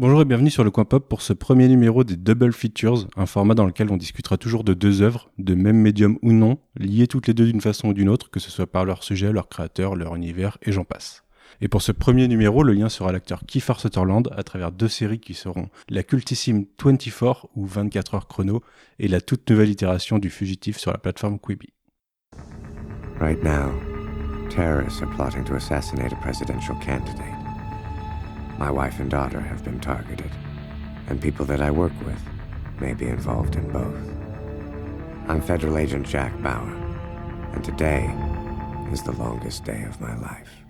Bonjour et bienvenue sur le Coin Pop pour ce premier numéro des Double Features, un format dans lequel on discutera toujours de deux œuvres, de même médium ou non, liées toutes les deux d'une façon ou d'une autre, que ce soit par leur sujet, leur créateur, leur univers, et j'en passe. Et pour ce premier numéro, le lien sera l'acteur Kiefer Sutherland à travers deux séries qui seront la cultissime 24 ou 24 heures chrono et la toute nouvelle itération du fugitif sur la plateforme Quibi. Right now, terrorists are plotting to assassinate a presidential candidate. My wife and daughter have been targeted, and people that I work with may be involved in both. I'm Federal Agent Jack Bauer, and today is the longest day of my life.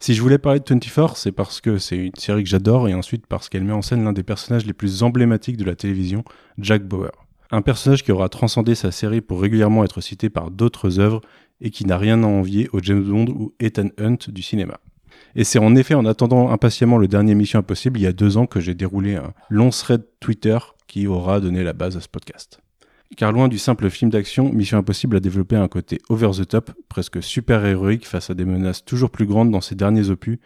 Si je voulais parler de 24, c'est parce que c'est une série que j'adore et ensuite parce qu'elle met en scène l'un des personnages les plus emblématiques de la télévision, Jack Bauer. Un personnage qui aura transcendé sa série pour régulièrement être cité par d'autres œuvres et qui n'a rien à envier au James Bond ou Ethan Hunt du cinéma. Et c'est en effet en attendant impatiemment le dernier Mission Impossible il y a deux ans que j'ai déroulé un long thread Twitter qui aura donné la base à ce podcast. Car loin du simple film d'action, Mission Impossible a développé un côté over the top, presque super-héroïque face à des menaces toujours plus grandes dans ses derniers opus,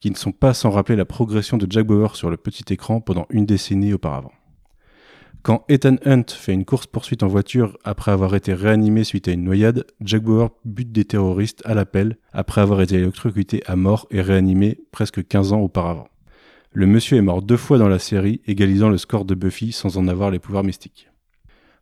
qui ne sont pas sans rappeler la progression de Jack Bauer sur le petit écran pendant une décennie auparavant. Quand Ethan Hunt fait une course-poursuite en voiture après avoir été réanimé suite à une noyade, Jack Bauer bute des terroristes à l'appel après avoir été électrocuté à mort et réanimé presque 15 ans auparavant. Le monsieur est mort deux fois dans la série, égalisant le score de Buffy sans en avoir les pouvoirs mystiques.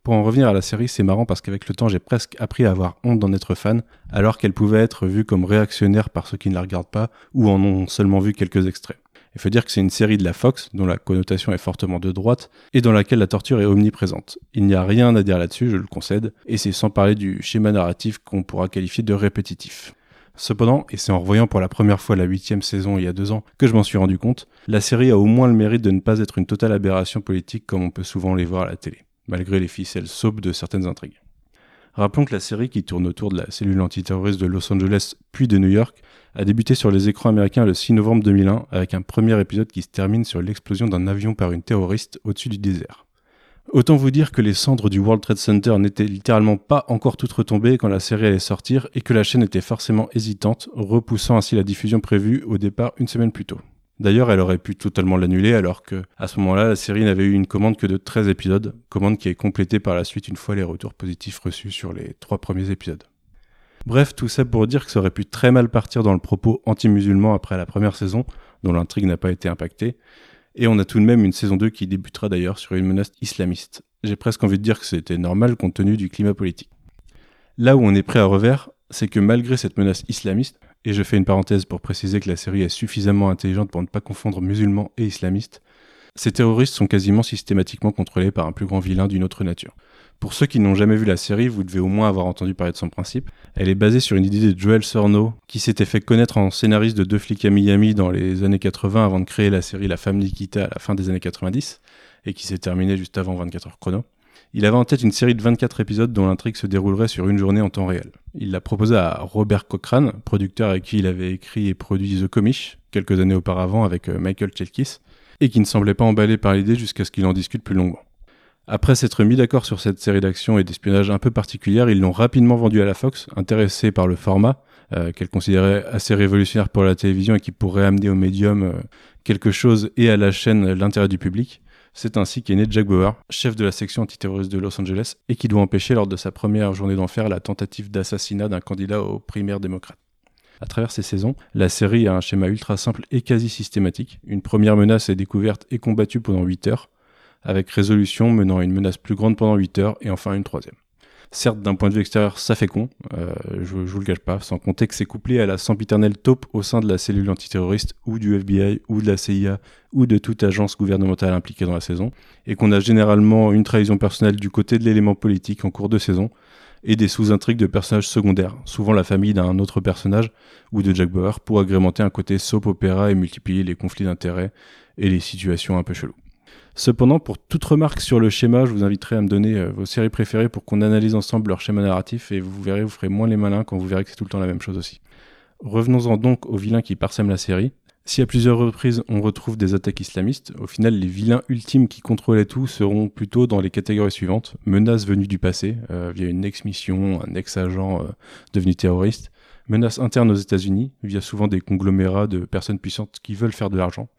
Pour en revenir à la série, c'est marrant parce qu'avec le temps, j'ai presque appris à avoir honte d'en être fan, alors qu'elle pouvait être vue comme réactionnaire par ceux qui ne la regardent pas ou en ont seulement vu quelques extraits. Il faut dire que c'est une série de la Fox, dont la connotation est fortement de droite, et dans laquelle la torture est omniprésente. Il n'y a rien à dire là-dessus, je le concède, et c'est sans parler du schéma narratif qu'on pourra qualifier de répétitif. Cependant, et c'est en revoyant pour la première fois la huitième saison il y a deux ans que je m'en suis rendu compte, la série a au moins le mérite de ne pas être une totale aberration politique comme on peut souvent les voir à la télé, malgré les ficelles soupes de certaines intrigues. Rappelons que la série qui tourne autour de la cellule antiterroriste de Los Angeles puis de New York a débuté sur les écrans américains le 6 novembre 2001 avec un premier épisode qui se termine sur l'explosion d'un avion par une terroriste au-dessus du désert. Autant vous dire que les cendres du World Trade Center n'étaient littéralement pas encore toutes retombées quand la série allait sortir et que la chaîne était forcément hésitante, repoussant ainsi la diffusion prévue au départ une semaine plus tôt. D'ailleurs, elle aurait pu totalement l'annuler alors que, à ce moment-là, la série n'avait eu une commande que de 13 épisodes, commande qui est complétée par la suite une fois les retours positifs reçus sur les trois premiers épisodes. Bref, tout ça pour dire que ça aurait pu très mal partir dans le propos anti-musulman après la première saison, dont l'intrigue n'a pas été impactée, et on a tout de même une saison 2 qui débutera d'ailleurs sur une menace islamiste. J'ai presque envie de dire que c'était normal compte tenu du climat politique. Là où on est prêt à revers, c'est que malgré cette menace islamiste, et je fais une parenthèse pour préciser que la série est suffisamment intelligente pour ne pas confondre musulmans et islamistes, ces terroristes sont quasiment systématiquement contrôlés par un plus grand vilain d'une autre nature. Pour ceux qui n'ont jamais vu la série, vous devez au moins avoir entendu parler de son principe. Elle est basée sur une idée de Joel Sorno, qui s'était fait connaître en scénariste de Deux flics à Miami dans les années 80 avant de créer la série La femme Nikita à la fin des années 90, et qui s'est terminée juste avant 24 heures chrono. Il avait en tête une série de 24 épisodes dont l'intrigue se déroulerait sur une journée en temps réel. Il l'a proposé à Robert Cochrane, producteur avec qui il avait écrit et produit The Commish quelques années auparavant avec euh, Michael Chelkis, et qui ne semblait pas emballé par l'idée jusqu'à ce qu'il en discute plus longuement. Après s'être mis d'accord sur cette série d'action et d'espionnage un peu particulière, ils l'ont rapidement vendu à la Fox, intéressés par le format, euh, qu'elle considérait assez révolutionnaire pour la télévision et qui pourrait amener au médium euh, quelque chose et à la chaîne l'intérêt du public. C'est ainsi qu'est né Jack Bauer, chef de la section antiterroriste de Los Angeles, et qui doit empêcher lors de sa première journée d'enfer la tentative d'assassinat d'un candidat aux primaires démocrates. À travers ces saisons, la série a un schéma ultra simple et quasi systématique. Une première menace est découverte et combattue pendant 8 heures, avec résolution menant à une menace plus grande pendant 8 heures, et enfin une troisième. Certes, d'un point de vue extérieur, ça fait con, euh, je, je, vous le cache pas, sans compter que c'est couplé à la sempiternelle taupe au sein de la cellule antiterroriste, ou du FBI, ou de la CIA, ou de toute agence gouvernementale impliquée dans la saison, et qu'on a généralement une trahison personnelle du côté de l'élément politique en cours de saison, et des sous-intrigues de personnages secondaires, souvent la famille d'un autre personnage, ou de Jack Bauer, pour agrémenter un côté soap opéra et multiplier les conflits d'intérêts et les situations un peu cheloues. Cependant, pour toute remarque sur le schéma, je vous inviterai à me donner euh, vos séries préférées pour qu'on analyse ensemble leur schéma narratif et vous verrez, vous ferez moins les malins quand vous verrez que c'est tout le temps la même chose aussi. Revenons-en donc aux vilains qui parsèment la série. Si à plusieurs reprises on retrouve des attaques islamistes, au final les vilains ultimes qui contrôlaient tout seront plutôt dans les catégories suivantes. Menaces venues du passé, euh, via une ex-mission, un ex-agent euh, devenu terroriste. Menaces internes aux États-Unis, via souvent des conglomérats de personnes puissantes qui veulent faire de l'argent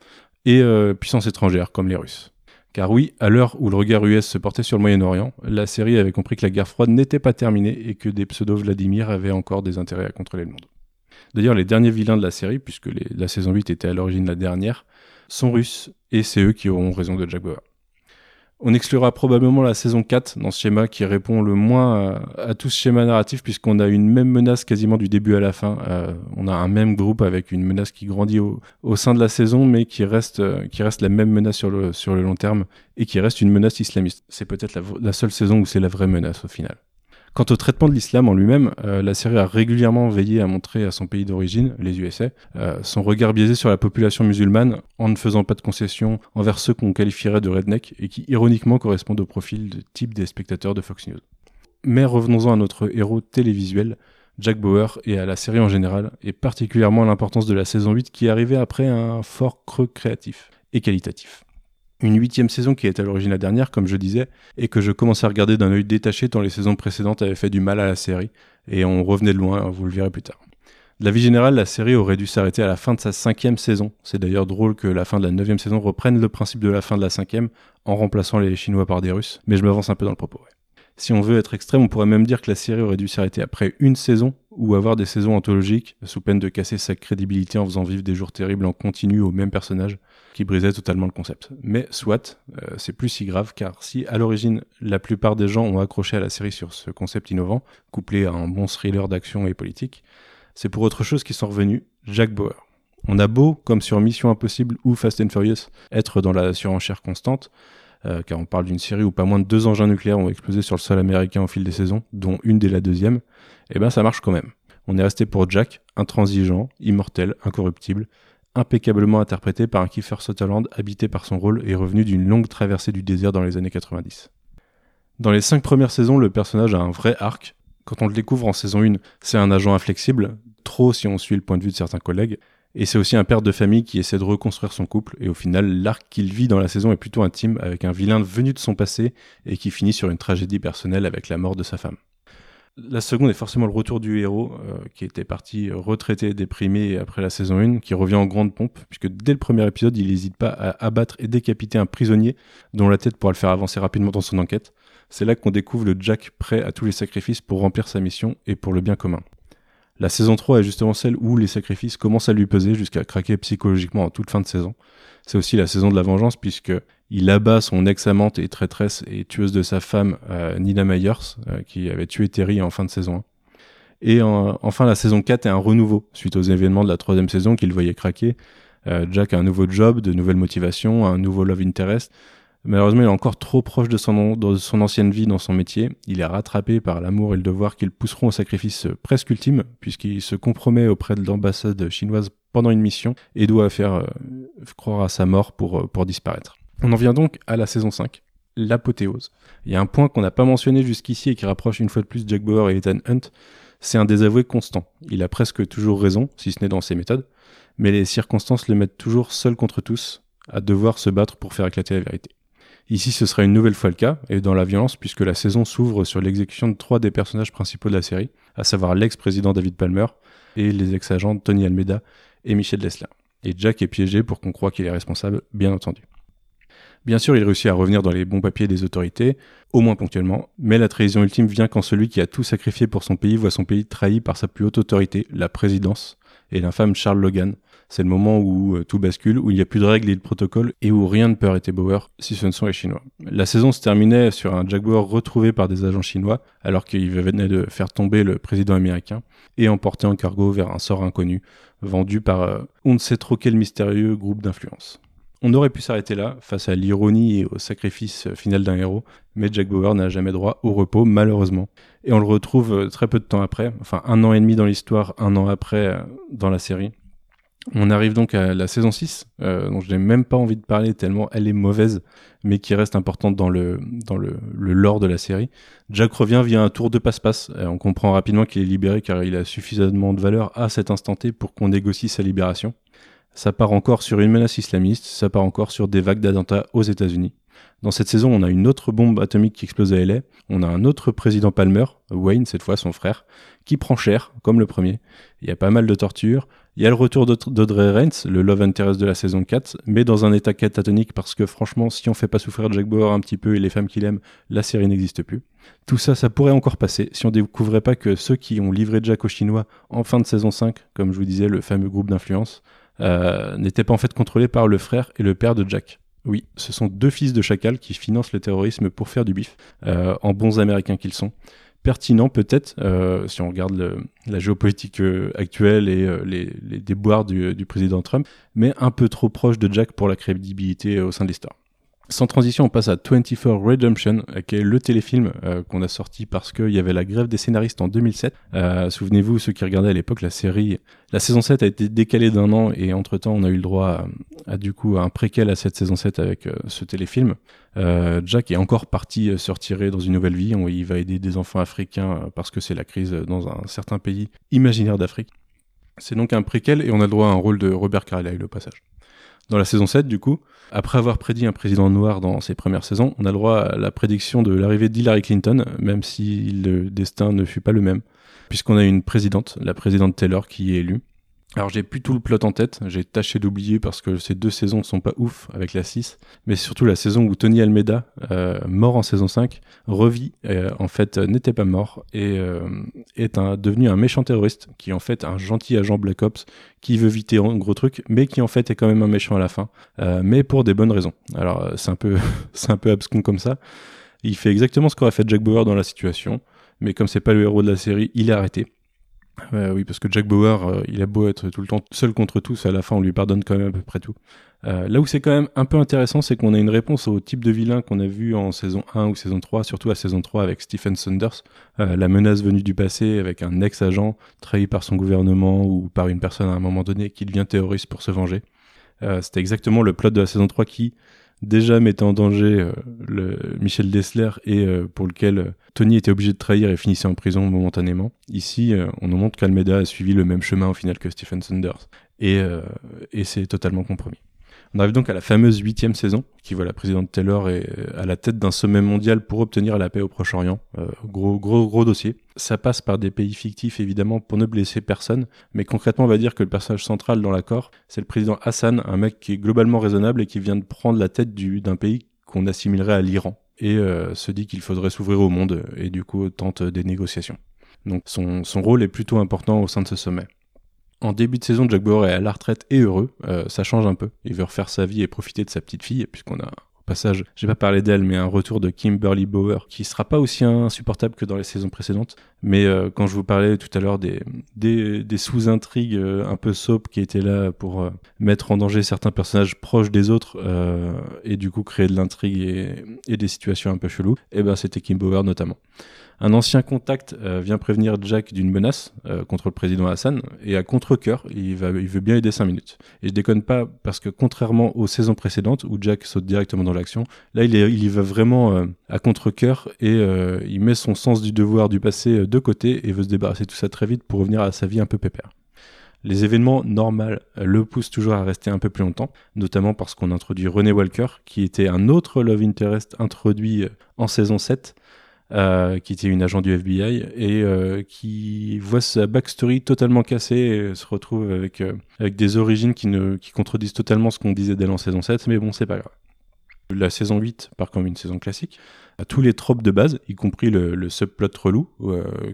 et puissances étrangères comme les Russes. Car oui, à l'heure où le regard US se portait sur le Moyen-Orient, la série avait compris que la guerre froide n'était pas terminée et que des pseudo-Vladimir avaient encore des intérêts à contrôler le monde. D'ailleurs, les derniers vilains de la série, puisque la saison 8 était à l'origine la dernière, sont russes, et c'est eux qui auront raison de Jack Bauer. On exclura probablement la saison 4 dans ce schéma qui répond le moins à, tout ce schéma narratif puisqu'on a une même menace quasiment du début à la fin. Euh, on a un même groupe avec une menace qui grandit au, sein de la saison mais qui reste, euh, qui reste la même menace sur le, sur le long terme et qui reste une menace islamiste. C'est peut-être la seule saison où c'est la vraie menace au final. Quant au traitement de l'islam en lui-même, euh, la série a régulièrement veillé à montrer à son pays d'origine, les USA, euh, son regard biaisé sur la population musulmane en ne faisant pas de concessions envers ceux qu'on qualifierait de redneck et qui ironiquement correspondent au profil de type des spectateurs de Fox News. Mais revenons-en à notre héros télévisuel, Jack Bauer, et à la série en général, et particulièrement à l'importance de la saison 8 qui arrivait après un fort creux créatif et qualitatif. Une huitième saison qui est à l'origine la dernière, comme je disais, et que je commençais à regarder d'un œil détaché tant les saisons précédentes avaient fait du mal à la série, et on revenait de loin, vous le verrez plus tard. De la vie générale, la série aurait dû s'arrêter à la fin de sa cinquième saison. C'est d'ailleurs drôle que la fin de la neuvième saison reprenne le principe de la fin de la cinquième en remplaçant les Chinois par des Russes, mais je m'avance un peu dans le propos. Si on veut être extrême, on pourrait même dire que la série aurait dû s'arrêter après une saison ou avoir des saisons anthologiques, sous peine de casser sa crédibilité en faisant vivre des jours terribles en continu au même personnage, qui brisait totalement le concept. Mais soit, euh, c'est plus si grave, car si à l'origine la plupart des gens ont accroché à la série sur ce concept innovant, couplé à un bon thriller d'action et politique, c'est pour autre chose qu'ils sont revenus, Jack Bauer. On a beau, comme sur Mission Impossible ou Fast and Furious, être dans la surenchère constante, euh, car on parle d'une série où pas moins de deux engins nucléaires ont explosé sur le sol américain au fil des saisons, dont une dès la deuxième, et eh ben ça marche quand même. On est resté pour Jack, intransigeant, immortel, incorruptible, impeccablement interprété par un Kiefer Sutherland habité par son rôle et revenu d'une longue traversée du désert dans les années 90. Dans les cinq premières saisons, le personnage a un vrai arc. Quand on le découvre en saison 1, c'est un agent inflexible, trop si on suit le point de vue de certains collègues, et c'est aussi un père de famille qui essaie de reconstruire son couple, et au final, l'arc qu'il vit dans la saison est plutôt intime, avec un vilain venu de son passé, et qui finit sur une tragédie personnelle avec la mort de sa femme. La seconde est forcément le retour du héros, euh, qui était parti retraité, déprimé après la saison 1, qui revient en grande pompe, puisque dès le premier épisode, il n'hésite pas à abattre et décapiter un prisonnier, dont la tête pourra le faire avancer rapidement dans son enquête. C'est là qu'on découvre le Jack prêt à tous les sacrifices pour remplir sa mission et pour le bien commun. La saison 3 est justement celle où les sacrifices commencent à lui peser jusqu'à craquer psychologiquement en toute fin de saison. C'est aussi la saison de la vengeance puisque il abat son ex-amante et traîtresse et tueuse de sa femme, euh, Nina Myers, euh, qui avait tué Terry en fin de saison 1. Et enfin, la saison 4 est un renouveau suite aux événements de la troisième saison qu'il voyait craquer. Euh, Jack a un nouveau job, de nouvelles motivations, un nouveau love interest, Malheureusement, il est encore trop proche de son, ancienne vie dans son métier. Il est rattrapé par l'amour et le devoir qui le pousseront au sacrifice presque ultime, puisqu'il se compromet auprès de l'ambassade chinoise pendant une mission et doit faire euh, croire à sa mort pour, euh, pour disparaître. On en vient donc à la saison 5, l'apothéose. Il y a un point qu'on n'a pas mentionné jusqu'ici et qui rapproche une fois de plus Jack Bauer et Ethan Hunt, c'est un désavoué constant. Il a presque toujours raison, si ce n'est dans ses méthodes, mais les circonstances le mettent toujours seul contre tous, à devoir se battre pour faire éclater la vérité. Ici, ce sera une nouvelle fois le cas, et dans la violence, puisque la saison s'ouvre sur l'exécution de trois des personnages principaux de la série, à savoir l'ex-président David Palmer et les ex-agents Tony Almeida et Michel Dessler. Et Jack est piégé pour qu'on croit qu'il est responsable, bien entendu. Bien sûr, il réussit à revenir dans les bons papiers des autorités, au moins ponctuellement, mais la trahison ultime vient quand celui qui a tout sacrifié pour son pays voit son pays trahi par sa plus haute autorité, la présidence, et l'infâme Charles Logan, c'est le moment où euh, tout bascule, où il n'y a plus de règles et de protocoles et où rien ne peut arrêter Bauer si ce ne sont les Chinois. La saison se terminait sur un Jack Bauer retrouvé par des agents chinois alors qu'il venait de faire tomber le président américain et emporté en cargo vers un sort inconnu, vendu par euh, on ne sait trop quel mystérieux groupe d'influence. On aurait pu s'arrêter là, face à l'ironie et au sacrifice final d'un héros, mais Jack Bauer n'a jamais droit au repos, malheureusement. Et on le retrouve euh, très peu de temps après, enfin un an et demi dans l'histoire, un an après dans la série. On arrive donc à la saison 6, euh, dont je n'ai même pas envie de parler tellement elle est mauvaise, mais qui reste importante dans le, dans le, le lore de la série. Jack revient via un tour de passe-passe. Euh, on comprend rapidement qu'il est libéré car il a suffisamment de valeur à cet instant T pour qu'on négocie sa libération. Ça part encore sur une menace islamiste, ça part encore sur des vagues d'attentats aux États-Unis. Dans cette saison, on a une autre bombe atomique qui explose à LA. On a un autre président Palmer, Wayne, cette fois son frère, qui prend cher, comme le premier. Il y a pas mal de tortures. Il y a le retour d'Audrey Reigns, le love interest de la saison 4, mais dans un état catatonique parce que franchement, si on fait pas souffrir Jack Bauer un petit peu et les femmes qu'il aime, la série n'existe plus. Tout ça, ça pourrait encore passer si on découvrait pas que ceux qui ont livré Jack aux Chinois en fin de saison 5, comme je vous disais, le fameux groupe d'influence, euh, n'étaient pas en fait contrôlés par le frère et le père de Jack. Oui, ce sont deux fils de chacal qui financent le terrorisme pour faire du bif, euh, en bons américains qu'ils sont pertinent peut-être, euh, si on regarde la géopolitique euh, actuelle et euh, les, déboires du, président Trump, mais un peu trop proche de Jack pour la crédibilité au sein de l'histoire. Sans transition, on passe à 24 Redemption, euh, qui est le téléfilm euh, qu'on a sorti parce qu'il y avait la grève des scénaristes en 2007. Euh, souvenez-vous, ceux qui regardaient à l'époque la série, la saison 7 a été décalée d'un an et entre-temps, on a eu le droit à, du coup un préquel à cette saison 7 avec ce téléfilm. Jack est encore parti se retirer dans une nouvelle vie. il va aider des enfants africains parce que c'est la crise dans un certain pays imaginaire d'Afrique. C'est donc un préquel et on a le droit à un rôle de Robert Carlyle au passage. Dans la saison 7, du coup, après avoir prédit un président noir dans ses premières saisons, on a le droit à la prédiction de l'arrivée d'Hillary Clinton, même si le destin ne fut pas le même, puisqu'on a une présidente, la présidente Taylor, qui est élue. Alors j'ai plus tout le plot en tête, j'ai tâché d'oublier parce que ces deux saisons sont pas ouf avec la 6, mais surtout la saison où Tony Almeida, euh, mort en saison 5, revit, euh, en fait n'était pas mort et euh, est devenu un méchant terroriste qui en fait un gentil agent Black Ops qui veut viter un gros truc, mais qui en fait est quand même un méchant à la fin, mais pour des bonnes raisons. Alors c'est un peu c'est un peu abscon comme ça. Il fait exactement ce qu'aurait fait Jack Bauer dans la situation, mais comme c'est pas le héros de la série, il est arrêté oui, parce que Jack Bauer, euh, il a beau être tout le temps seul contre tous, à la fin on lui pardonne quand même à peu près tout. Euh, là où c'est quand même un peu intéressant, c'est qu'on a une réponse au type de vilain qu'on a vu en saison 1 ou saison 3, surtout à saison 3 avec Stephen Saunders, euh, la menace venue du passé avec un ex-agent trahi par son gouvernement ou par une personne à un moment donné qui devient terroriste pour se venger. C'était exactement le plot de la saison 3 qui, déjà mettait en danger euh, le Michel Dessler et euh, pour lequel euh, Tony était obligé de trahir et finissait en prison momentanément. Ici, on nous montre qu'Almeida a suivi le même chemin au final que Stephen Saunders et, et c'est totalement compromis. On arrive donc à la fameuse huitième saison, qui voit la présidente Taylor est à la tête d'un sommet mondial pour obtenir la paix au Proche-Orient. Euh, gros, gros, gros dossier. Ça passe par des pays fictifs, évidemment, pour ne blesser personne. Mais concrètement, on va dire que le personnage central dans l'accord, c'est le président Hassan, un mec qui est globalement raisonnable et qui vient de prendre la tête d'un pays qu'on assimilerait à l'Iran. Et euh, se dit qu'il faudrait s'ouvrir au monde et du coup tente des négociations. Donc son, son rôle est plutôt important au sein de ce sommet. En début de saison, Jack Bauer est à la retraite et heureux. Euh, ça change un peu. Il veut refaire sa vie et profiter de sa petite fille, puisqu'on a au passage, j'ai pas parlé d'elle, mais un retour de Kimberly Bauer qui sera pas aussi insupportable que dans les saisons précédentes. Mais euh, quand je vous parlais tout à l'heure des, sous-intrigues euh, un peu soap qui étaient là pour mettre en danger certains personnages proches des autres et du coup créer de l'intrigue et, et, des situations un peu cheloues, et eh ben c'était Kim Bauer notamment. Un ancien contact euh, vient prévenir Jack d'une menace euh, contre le président Hassan et à contre-coeur, il, veut bien aider 5 minutes. Et je déconne pas parce que contrairement aux saisons précédentes où Jack saute directement dans l'action, là il, il y va vraiment euh, à contre-coeur et il met son sens du devoir du passé de côté et veut se débarrasser de tout ça très vite pour revenir à sa vie un peu pépère. Les événements normaux le poussent toujours à rester un peu plus longtemps, notamment parce qu'on introduit René Walker, qui était un autre Love Interest introduit en saison 7, euh, qui était une agent du FBI et euh, qui voit sa backstory totalement cassée et se retrouve avec, euh, avec des origines qui, ne, qui contredisent totalement ce qu'on disait d'elle en saison 7, mais bon, c'est pas grave. La saison 8 part comme une saison classique, à tous les tropes de base, y compris le, subplot relou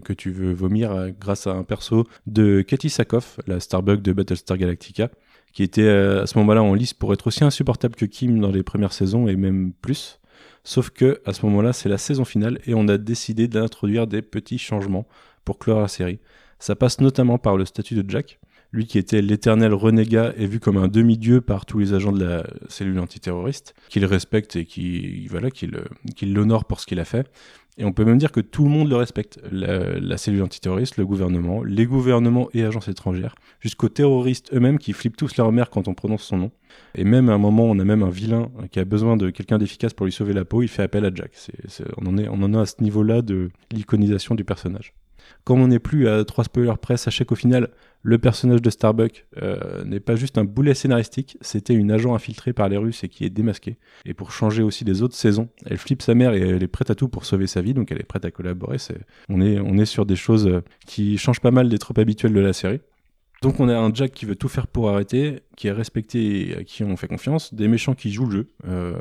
que tu veux vomir grâce à un perso de Katie Sackhoff, la Starbuck de Battlestar Galactica, qui était à ce moment-là en lice pour être aussi insupportable que Kim dans les premières saisons et même plus. Sauf que à ce moment-là, c'est la saison finale et on a décidé d'introduire des petits changements pour clore la série. Ça passe notamment par le statut de Jack. Lui qui était l'éternel renégat est vu comme un demi-dieu par tous les agents de la cellule antiterroriste, qu'il respecte et qui qu'il l'honore pour ce qu'il a fait. Et on peut même dire que tout le monde le respecte. La, cellule antiterroriste, le gouvernement, les gouvernements et agences étrangères, jusqu'aux terroristes eux-mêmes qui flippent tous leur mère quand on prononce son nom. Et même à un moment, on a même un vilain qui a besoin de quelqu'un d'efficace pour lui sauver la peau, il fait appel à Jack. on, en est, on en est à ce niveau-là de l'iconisation du personnage. Comme on n'est plus à trois spoilers près, sachez qu'au final, le personnage de Starbuck euh, n'est pas juste un boulet scénaristique, c'était une agent infiltrée par les Russes et qui est démasquée. Et pour changer aussi des autres saisons, elle flippe sa mère et elle est prête à tout pour sauver sa vie, donc elle est prête à collaborer. On, est, on est sur des choses euh, qui changent pas mal des tropes habituelles de la série. Donc on a un Jack qui veut tout faire pour arrêter, qui est respecté et à qui on fait confiance, des méchants qui jouent le jeu, euh,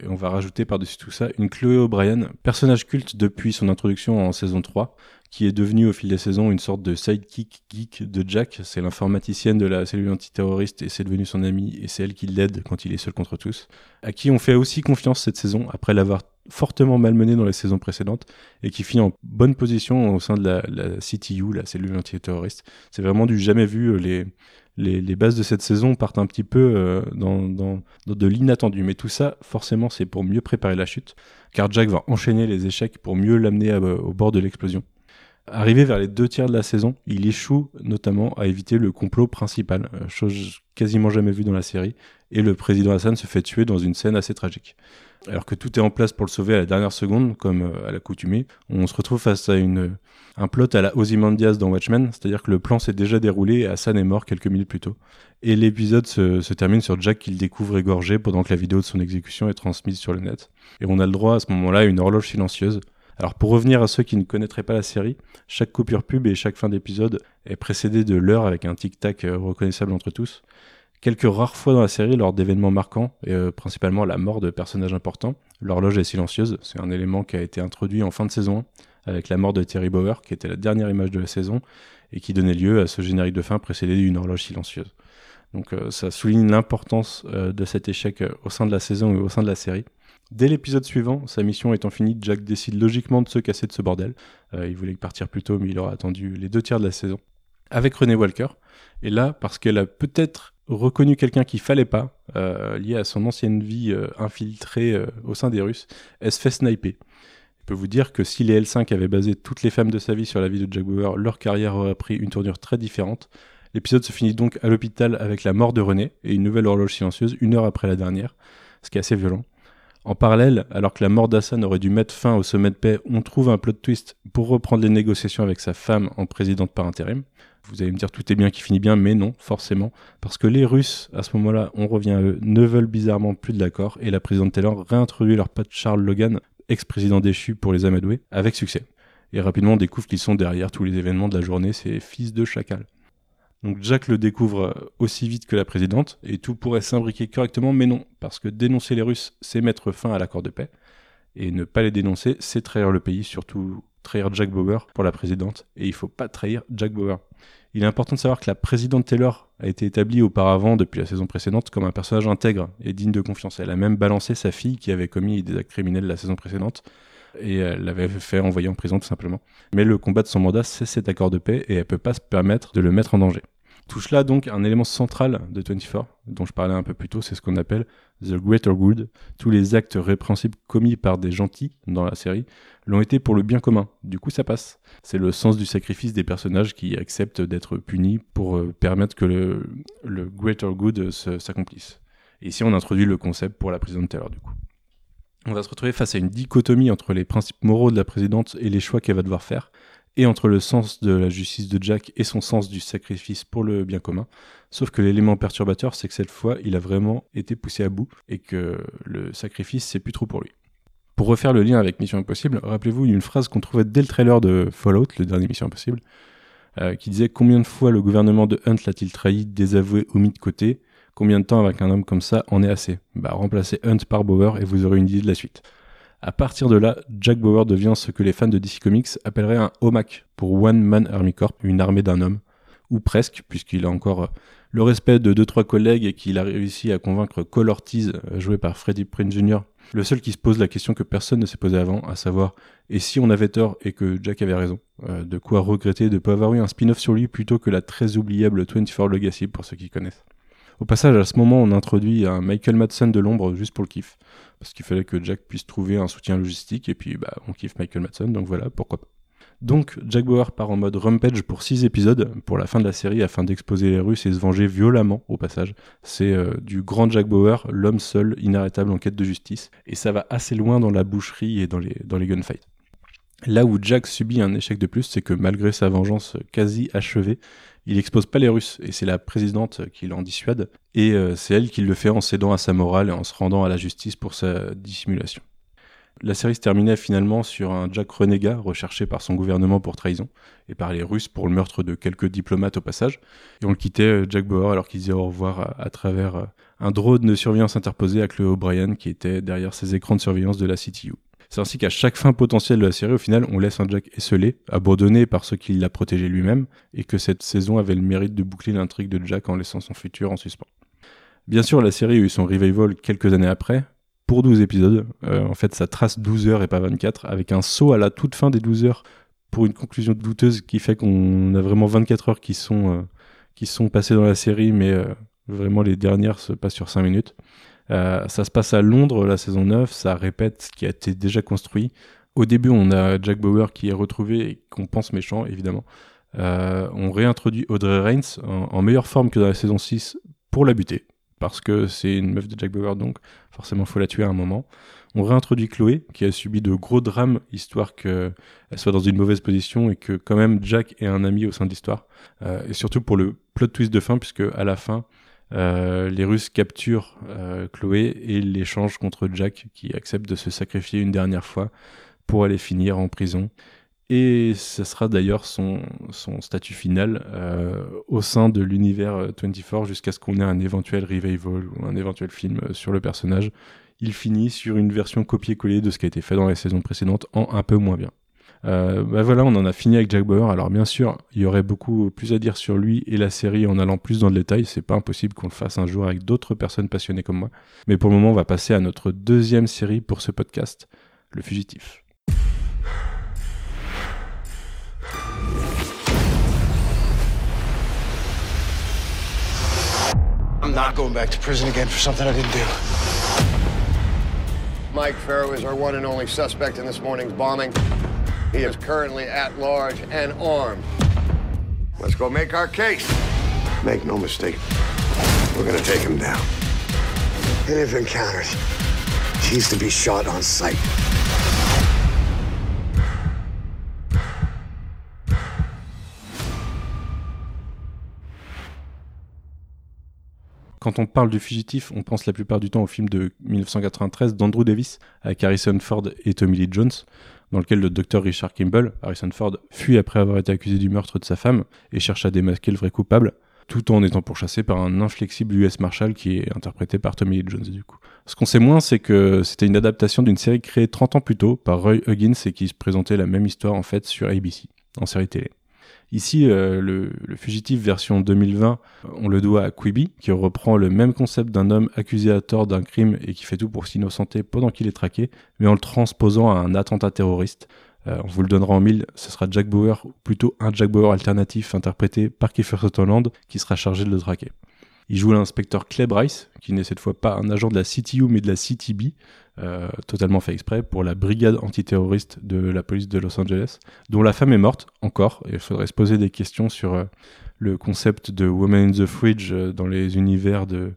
et on va rajouter par-dessus tout ça une Chloé O'Brien, personnage culte depuis son introduction en saison 3, qui est devenue au fil des saisons une sorte de sidekick geek de Jack. C'est l'informaticienne de la cellule antiterroriste et c'est devenu son amie et c'est elle qui l'aide quand il est seul contre tous. À qui on fait aussi confiance cette saison après l'avoir fortement malmené dans les saisons précédentes et qui finit en bonne position au sein de la, la CTU, la cellule antiterroriste. C'est vraiment du jamais vu. Euh, les, les, les, bases de cette saison partent un petit peu euh, dans, dans, de l'inattendu. Mais tout ça, forcément, c'est pour mieux préparer la chute, car Jack va enchaîner les échecs pour mieux l'amener au bord de l'explosion. Arrivé vers les deux tiers de la saison, il échoue notamment à éviter le complot principal, euh, chose quasiment jamais vue dans la série, et le président Hassan se fait tuer dans une scène assez tragique. Alors que tout est en place pour le sauver à la dernière seconde, comme euh, à l'accoutumée, on se retrouve face à un plot à la Ozymandias dans Watchmen, c'est-à-dire que le plan s'est déjà déroulé et Hassan est mort quelques minutes plus tôt. Et l'épisode se, se, termine sur Jack qu'il découvre égorgé pendant que la vidéo de son exécution est transmise sur le net. Et on a le droit à ce moment-là à une horloge silencieuse, alors pour revenir à ceux qui ne connaîtraient pas la série, chaque coupure pub et chaque fin d'épisode est précédée de l'heure avec un tic-tac euh, reconnaissable entre tous. Quelques rares fois dans la série, lors d'événements marquants, et euh, principalement la mort de personnages importants, l'horloge est silencieuse. C'est un élément qui a été introduit en fin de saison avec la mort de Terry Bauer, qui était la dernière image de la saison, et qui donnait lieu à ce générique de fin précédé d'une horloge silencieuse. Donc euh, ça souligne l'importance de cet échec au sein de la saison et au sein de la série. Dès l'épisode suivant, sa mission étant finie, Jack décide logiquement de se casser de ce bordel. Euh, il voulait partir plus tôt, mais il aura attendu les deux tiers de la saison. Avec René Walker. Et là, parce qu'elle a peut-être reconnu quelqu'un qu'il fallait pas, euh, lié à son ancienne vie euh, infiltrée au sein des Russes, elle se fait sniper. Je peux vous dire que si les L5 avaient basé toutes les femmes de sa vie sur la vie de Jack Bauer, leur carrière aurait pris une tournure très différente. L'épisode se finit donc à l'hôpital avec la mort de René et une nouvelle horloge silencieuse une heure après la dernière, ce qui est assez violent. En parallèle, alors que la mort d'Hassan aurait dû mettre fin au sommet de paix, on trouve un plot twist pour reprendre les négociations avec sa femme en présidente par intérim. Vous allez me dire tout est bien qui finit bien, mais non, forcément, parce que les Russes, à ce moment-là, on revient à eux, ne veulent bizarrement plus de l'accord, et la présidente Taylor réintroduit leur pote Charles Logan, ex-président déchu pour les Amadoués, avec succès. Et rapidement on découvre qu'ils sont derrière tous les événements de la journée, ces fils de chacal. Donc Jack le découvre aussi vite que la présidente, et tout pourrait s'imbriquer correctement, mais non, parce que dénoncer les Russes, c'est mettre fin à l'accord de paix, et ne pas les dénoncer, c'est trahir le pays, surtout trahir Jack Bauer pour la présidente, et il faut pas trahir Jack Bauer. Il est important de savoir que la présidente Taylor a été établie auparavant, depuis la saison précédente, comme un personnage intègre et digne de confiance. Elle a même balancé sa fille qui avait commis des actes criminels la saison précédente, et l'avait fait envoyer en prison tout simplement. Mais le combat de son mandat, c'est cet accord de paix et elle peut pas se permettre de le mettre en danger. Touche là donc un élément central de 24, dont je parlais un peu plus tôt, c'est ce qu'on appelle The Greater Good. Tous les actes répréhensibles commis par des gentils dans la série l'ont été pour le bien commun. Du coup, ça passe. C'est le sens du sacrifice des personnages qui acceptent d'être punis pour euh, permettre que le, Greater Good s'accomplisse. Et ici, on introduit le concept pour la présidente Taylor, du coup. On va se retrouver face à une dichotomie entre les principes moraux de la présidente et les choix qu'elle va devoir faire, et entre le sens de la justice de Jack et son sens du sacrifice pour le bien commun. Sauf que l'élément perturbateur, c'est que cette fois, il a vraiment été poussé à bout et que le sacrifice, c'est plus trop pour lui. Pour refaire le lien avec Mission Impossible, rappelez-vous une phrase qu'on trouvait dès le trailer de Fallout, le dernier Mission Impossible, euh, qui disait combien de fois le gouvernement de Hunt l'a-t-il trahi, désavoué ou mis de côté? Combien de temps avec un homme comme ça en est assez? Bah remplacez Hunt par Bauer et vous aurez une idée de la suite. À partir de là, Jack Bauer devient ce que les fans de DC Comics appelleraient un OMAC pour One Man Army Corps, une armée d'un homme, ou presque, puisqu'il a encore euh, le respect de deux trois collègues et qu'il a réussi à convaincre Cole Ortiz, euh, joué par Freddie Prinze Jr., le seul qui se pose la question que personne ne s'est posée avant, à savoir et si on avait tort et que Jack avait raison, euh, de quoi regretter de ne pas avoir eu un spin-off sur lui plutôt que la très oubliable 24 Legacy pour ceux qui connaissent. Au passage, à ce moment, on introduit un Michael Madsen de l'ombre juste pour le kiff. Parce qu'il fallait que Jack puisse trouver un soutien logistique, et puis bah, on kiffe Michael Madsen, donc voilà, pourquoi pas. Donc, Jack Bauer part en mode Rampage pour 6 épisodes, pour la fin de la série, afin d'exposer les Russes et se venger violemment, au passage. C'est euh, du grand Jack Bauer, l'homme seul, inarrêtable en quête de justice, et ça va assez loin dans la boucherie et dans les, dans les gunfights. Là où Jack subit un échec de plus, c'est que malgré sa vengeance quasi achevée, il expose pas les Russes, et c'est la présidente qui l'en dissuade, et euh, c'est elle qui le fait en cédant à sa morale et en se rendant à la justice pour sa dissimulation. La série se terminait finalement sur un Jack renégat recherché par son gouvernement pour trahison et par les Russes pour le meurtre de quelques diplomates au passage. Et on le quittait, euh, Jack Bauer, alors qu'il disait au revoir à, travers euh, un drone de surveillance interposé à Chloé O'Brien qui était derrière ses écrans de surveillance de la CTU. C'est ainsi qu'à chaque fin potentielle de la série, au final, on laisse un Jack esselé, abandonné par ceux qui l'a protégé lui-même, et que cette saison avait le mérite de boucler l'intrigue de Jack en laissant son futur en suspens. Bien sûr, la série a eu son revival quelques années après, pour 12 épisodes. Euh, en fait, ça trace 12 heures et pas 24, avec un saut à la toute fin des 12 heures pour une conclusion douteuse qui fait qu'on a vraiment 24 heures qui sont, euh, qui sont passées dans la série, mais euh, vraiment les dernières se passent sur 5 minutes. Ça se passe à Londres, la saison 9, ça répète ce qui a été déjà construit. Au début, on a Jack Bauer qui est retrouvé et qu'on pense méchant, évidemment. on réintroduit Audrey en, en, meilleure forme que dans la saison 6 pour la buter parce que c'est une meuf de Jack Bauer, donc forcément faut la tuer à un moment. On réintroduit Chloé, qui a subi de gros drames, histoire qu'elle soit dans une mauvaise position et que quand même Jack ait un ami au sein de l'histoire. Euh, et surtout pour le plot twist de fin, puisque à la fin, euh, les Russes capturent euh, Chloé et l'échangent contre Jack, qui accepte de se sacrifier une dernière fois pour aller finir en prison. Et ce sera d'ailleurs son, statut final euh, au sein de l'univers 24 euh, jusqu'à ce qu'on ait un éventuel revival ou un éventuel film sur le personnage. Il finit sur une version copier-coller de ce qui a été fait dans les saisons précédentes en un peu moins bien. Euh, bah voilà, on en a fini avec Jack Bauer. Alors bien sûr, il y aurait beaucoup plus à dire sur lui et la série en allant plus dans le détail. C'est pas impossible qu'on le fasse un jour avec d'autres personnes passionnées comme moi. Mais pour le moment, on va passer à notre deuxième série pour ce podcast, Le Fugitif. I'm not going back to prison again for something I didn't do. Mike Farrow is our one and only suspect in this morning's bombing. He is currently at large and armed. Let's go make our case. Make no mistake, we're gonna take him down. And if encountered, he's to be shot on sight. Quand on parle du fugitif, on pense la plupart du temps au film de 1993 d'Andrew Davis avec Harrison Ford et Tommy Lee Jones, dans lequel le docteur Richard Kimball, Harrison Ford, fuit après avoir été accusé du meurtre de sa femme et cherche à démasquer le vrai coupable, tout en étant pourchassé par un inflexible US Marshal qui est interprété par Tommy Lee Jones du coup. Ce qu'on sait moins, c'est que c'était une adaptation d'une série créée 30 ans plus tôt par Roy Huggins et qui se présentait la même histoire en fait sur ABC, en série télé. Ici, euh, le, fugitif version 2020, on le doit à Quibi, qui reprend le même concept d'un homme accusé à tort d'un crime et qui fait tout pour s'innocenter pendant qu'il est traqué, mais en le transposant à un attentat terroriste. Euh, on vous le donnera en mille, ce sera Jack Bauer, ou plutôt un Jack Bauer alternatif interprété par Kiefer Sutherland, qui sera chargé de le traquer. Il joue l'inspecteur Clay Bryce, qui n'est cette fois pas un agent de la CTU mais de la CTB, euh, totalement fait exprès, pour la brigade antiterroriste de la police de Los Angeles, dont la femme est morte, encore, et il faudrait se poser des questions sur euh, le concept de Woman in the Fridge euh, dans les univers de,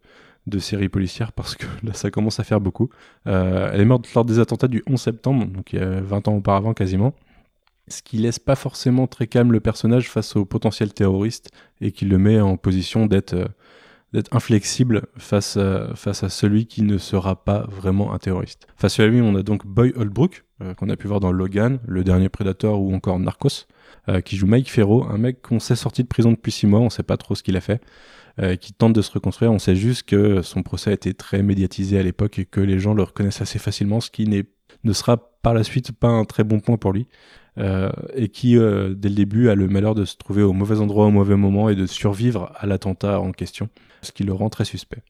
de séries policières, parce que là, ça commence à faire beaucoup. elle est morte lors des attentats du 11 septembre, donc il y a 20 ans auparavant quasiment ce qui laisse pas forcément très calme le personnage face au potentiel terroriste et qui le met en position d'être d'être inflexible face à, face à celui qui ne sera pas vraiment un terroriste. Face à lui, on a donc Boy Holbrook, euh, qu'on a pu voir dans Logan, le dernier Predator ou encore Narcos, euh, qui joue Mike Ferro, un mec qu'on sait sorti de prison depuis six mois, on sait pas trop ce qu'il a fait, euh, qui tente de se reconstruire, on sait juste que son procès a été très médiatisé à l'époque et que les gens le reconnaissent assez facilement, ce qui ne sera par la suite pas un très bon point pour lui. et qui, dès le début, a le malheur de se trouver au mauvais endroit au mauvais moment et de survivre à l'attentat en question ce qui le rend très suspect.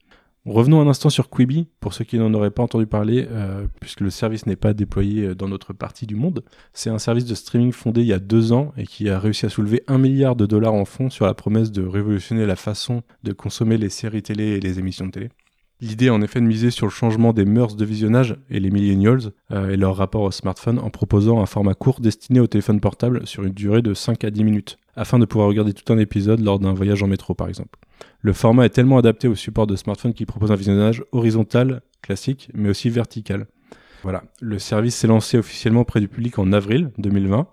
Revenons un instant sur Quibi, pour ceux qui n'en auraient pas entendu parler, euh, puisque le service n'est pas déployé euh, dans notre partie du monde. C'est un service de streaming fondé il y a deux ans et qui a réussi à soulever un milliard de dollars en fonds sur la promesse de révolutionner la façon de consommer les séries télé et les émissions de télé. L'idée en effet de miser sur le changement des mœurs de visionnage et les millennials euh, et leur rapport au smartphone en proposant un format court destiné au téléphone portable sur une durée de 5 à 10 minutes, afin de pouvoir regarder tout un épisode lors d'un voyage en métro par exemple. Le format est tellement adapté au support de smartphone qu'il propose un visionnage horizontal classique, mais aussi vertical. Voilà, le service s'est lancé officiellement auprès du public en avril 2020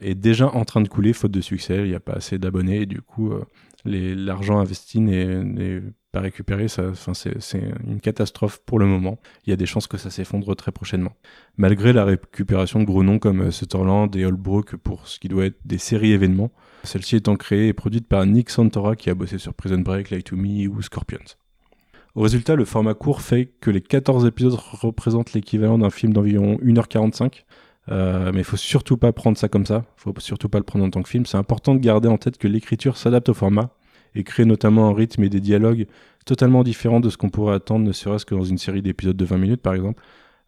et déjà en train de couler faute de succès. Il n'y a pas assez d'abonnés et du coup, euh, l'argent investi n'est pas récupéré. C'est une catastrophe pour le moment. Il y a des chances que ça s'effondre très prochainement. Malgré la récupération de gros noms comme euh, Sutherland et Holbrook pour ce qui doit être des séries événements, celle-ci étant créée et produite par Nick Santora qui a bossé sur Prison Break, Light to Me ou Scorpions. Au résultat, le format court fait que les 14 épisodes représentent l'équivalent d'un film d'environ 1h45. Euh, mais il faut surtout pas prendre ça comme ça. Il faut surtout pas le prendre en tant que film. C'est important de garder en tête que l'écriture s'adapte au format et crée notamment un rythme et des dialogues totalement différents de ce qu'on pourrait attendre, ne serait-ce que dans une série d'épisodes de 20 minutes par exemple.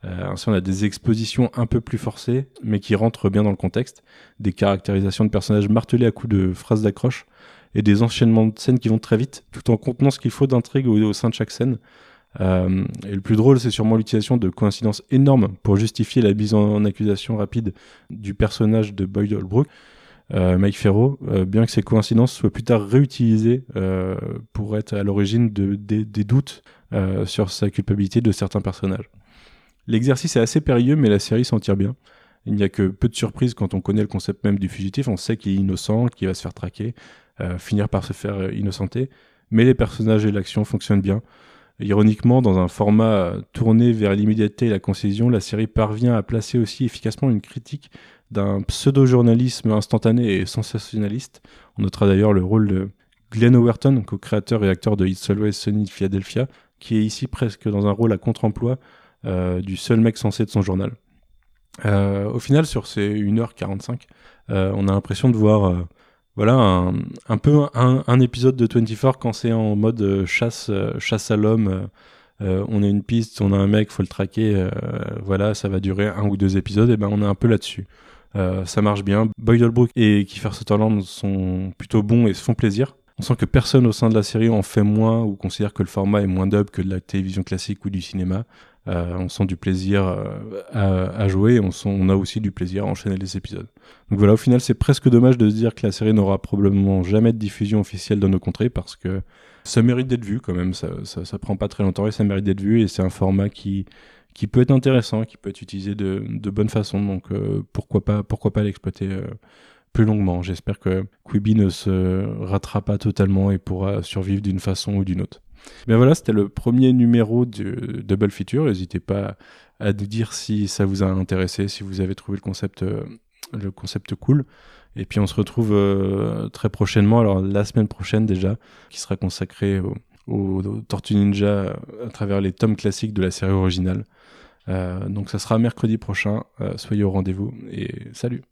Euh, ainsi, on a des expositions un peu plus forcées, mais qui rentrent bien dans le contexte, des caractérisations de personnages martelés à coups de phrases d'accroche, et des enchaînements de scènes qui vont très vite, tout en contenant ce qu'il faut d'intrigue au, sein de chaque scène. Euh, et le plus drôle, c'est sûrement l'utilisation de coïncidences énormes pour justifier la mise en, accusation rapide du personnage de Boyd Holbrook, euh, Mike Ferro, euh, bien que ces coïncidences soient plus tard réutilisées pour être à l'origine de, des doutes sur sa culpabilité de certains personnages. L'exercice est assez périlleux, mais la série s'en tire bien. Il n'y a que peu de surprises quand on connaît le concept même du fugitif. On sait qu'il est innocent, qu'il va se faire traquer, finir par se faire innocenter. Mais les personnages et l'action fonctionnent bien. Ironiquement, dans un format tourné vers l'immédiateté et la concision, la série parvient à placer aussi efficacement une critique d'un pseudo-journalisme instantané et sensationnaliste. On notera d'ailleurs le rôle de Glenn Overton, co-créateur et acteur de It's Always Sunny de Philadelphia, qui est ici presque dans un rôle à contre-emploi euh, du seul mec censé de son journal. Euh, au final, sur ces 1h45, euh, on a l'impression de voir voilà un, peu un, épisode de 24 quand c'est en mode chasse, chasse à l'homme. on a une piste, on a un mec, faut le traquer. voilà, ça va durer un ou deux épisodes. Et ben on est un peu là-dessus. Euh, ça marche bien. Boyd Holbrook et Kiefer Sutherland sont plutôt bons et se font plaisir. On sent que personne au sein de la série en fait moins ou considère que le format est moins dub que de la télévision classique ou du cinéma. Euh, on sent du plaisir euh, à, jouer et on, on, a aussi du plaisir à enchaîner les épisodes. Donc voilà, au final, c'est presque dommage de se dire que la série n'aura probablement jamais de diffusion officielle dans nos contrées parce que ça mérite d'être vu quand même. Ça, ça, ça prend pas très longtemps et ça mérite d'être vu et c'est un format qui qui peut être intéressant, qui peut être utilisé de, de bonne façon. Donc euh, pourquoi pas, pourquoi pas l'exploiter euh, plus longuement. J'espère que Quibi ne se ratera pas totalement et pourra survivre d'une façon ou d'une autre. Mais voilà, c'était le premier numéro de Double Feature. N'hésitez pas à nous dire si ça vous a intéressé, si vous avez trouvé le concept, euh, le concept cool. Et puis on se retrouve très prochainement, alors la semaine prochaine déjà, qui sera consacrée au, au, Tortue Ninja à travers les tomes classiques de la série originale. Euh, donc ça sera mercredi prochain. Euh, soyez au rendez-vous et salut.